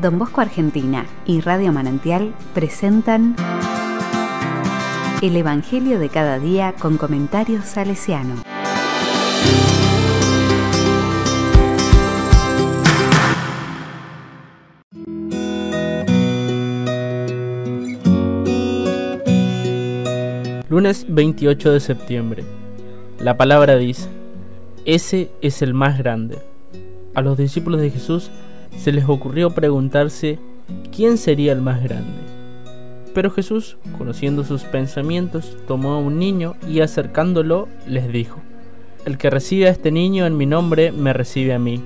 Don Bosco Argentina y Radio Manantial presentan El Evangelio de cada día con comentarios salesiano. Lunes 28 de septiembre. La palabra dice, ese es el más grande. A los discípulos de Jesús se les ocurrió preguntarse quién sería el más grande. Pero Jesús, conociendo sus pensamientos, tomó a un niño y acercándolo les dijo, El que recibe a este niño en mi nombre me recibe a mí,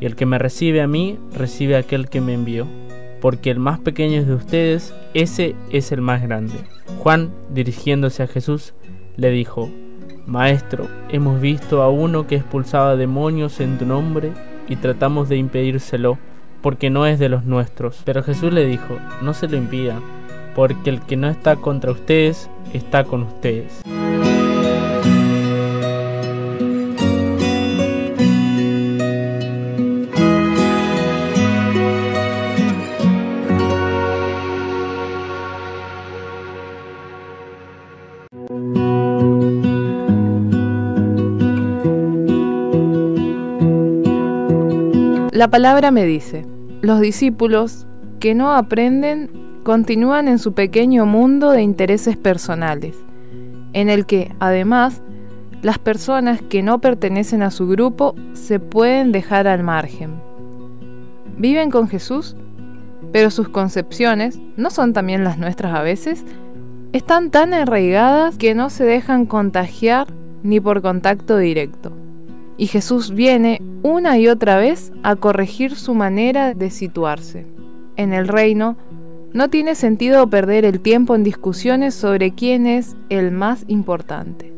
y el que me recibe a mí recibe a aquel que me envió, porque el más pequeño de ustedes, ese es el más grande. Juan, dirigiéndose a Jesús, le dijo, Maestro, hemos visto a uno que expulsaba demonios en tu nombre y tratamos de impedírselo, porque no es de los nuestros. Pero Jesús le dijo, no se lo impidan, porque el que no está contra ustedes, está con ustedes. La palabra me dice, los discípulos que no aprenden continúan en su pequeño mundo de intereses personales, en el que, además, las personas que no pertenecen a su grupo se pueden dejar al margen. Viven con Jesús, pero sus concepciones, ¿no son también las nuestras a veces? Están tan arraigadas que no se dejan contagiar ni por contacto directo y Jesús viene una y otra vez a corregir su manera de situarse. En el reino, no tiene sentido perder el tiempo en discusiones sobre quién es el más importante.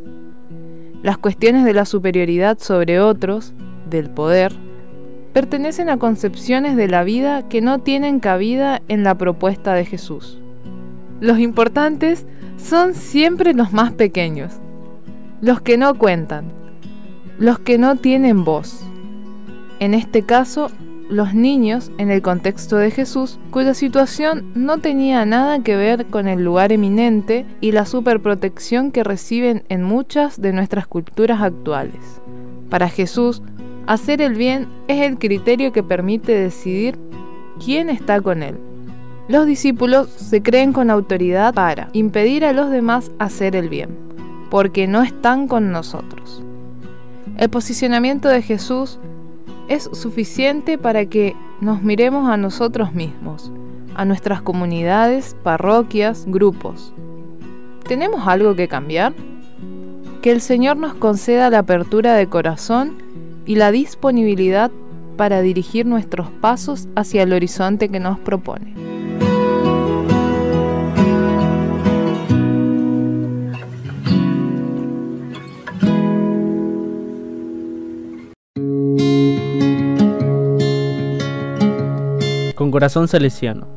Las cuestiones de la superioridad sobre otros, del poder, pertenecen a concepciones de la vida que no tienen cabida en la propuesta de Jesús. Los importantes son siempre los más pequeños, los que no cuentan, los que no tienen voz. En este caso, los niños en el contexto de Jesús, cuya situación no tenía nada que ver con el lugar eminente y la superprotección que reciben en muchas de nuestras culturas actuales. Para Jesús, hacer el bien es el criterio que permite decidir quién está con él. Los discípulos se creen con autoridad para impedir a los demás hacer el bien, porque no están con nosotros. El posicionamiento de Jesús es suficiente para que nos miremos a nosotros mismos, a nuestras comunidades, parroquias, grupos. ¿Tenemos algo que cambiar? Que el Señor nos conceda la apertura de corazón y la disponibilidad para dirigir nuestros pasos hacia el horizonte que nos propone. Corazón salesiano.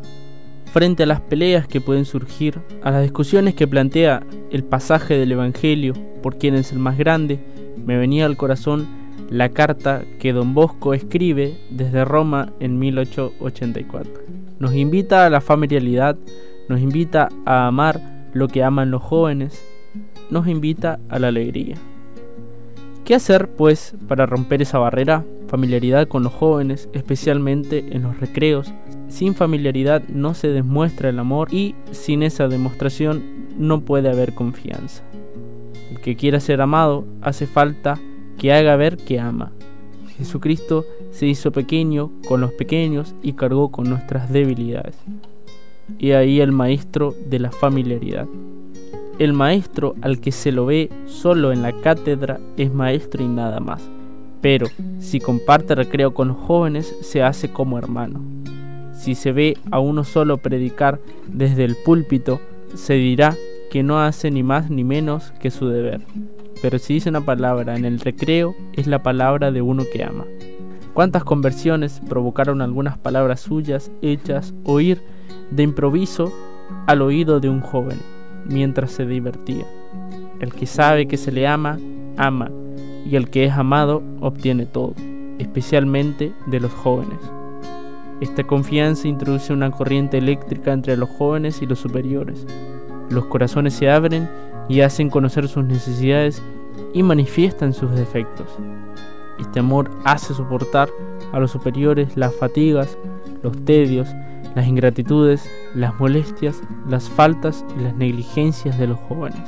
Frente a las peleas que pueden surgir, a las discusiones que plantea el pasaje del Evangelio por quién es el más grande, me venía al corazón la carta que don Bosco escribe desde Roma en 1884. Nos invita a la familiaridad, nos invita a amar lo que aman los jóvenes, nos invita a la alegría. ¿Qué hacer, pues, para romper esa barrera? Familiaridad con los jóvenes, especialmente en los recreos. Sin familiaridad no se demuestra el amor y sin esa demostración no puede haber confianza. El que quiera ser amado hace falta que haga ver que ama. Jesucristo se hizo pequeño con los pequeños y cargó con nuestras debilidades. Y ahí el maestro de la familiaridad. El maestro al que se lo ve solo en la cátedra es maestro y nada más pero si comparte recreo con los jóvenes, se hace como hermano. Si se ve a uno solo predicar desde el púlpito, se dirá que no hace ni más ni menos que su deber. Pero si dice una palabra en el recreo, es la palabra de uno que ama. ¿Cuántas conversiones provocaron algunas palabras suyas hechas oír de improviso al oído de un joven mientras se divertía? El que sabe que se le ama, ama y el que es amado obtiene todo, especialmente de los jóvenes. Esta confianza introduce una corriente eléctrica entre los jóvenes y los superiores. Los corazones se abren y hacen conocer sus necesidades y manifiestan sus defectos. Este amor hace soportar a los superiores las fatigas, los tedios, las ingratitudes, las molestias, las faltas y las negligencias de los jóvenes.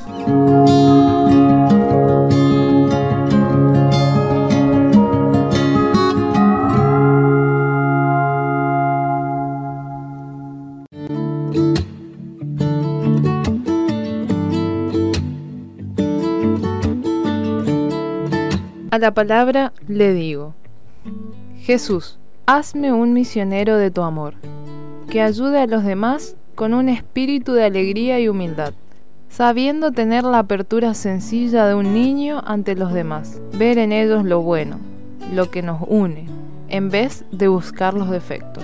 La palabra le digo, Jesús, hazme un misionero de tu amor, que ayude a los demás con un espíritu de alegría y humildad, sabiendo tener la apertura sencilla de un niño ante los demás, ver en ellos lo bueno, lo que nos une, en vez de buscar los defectos.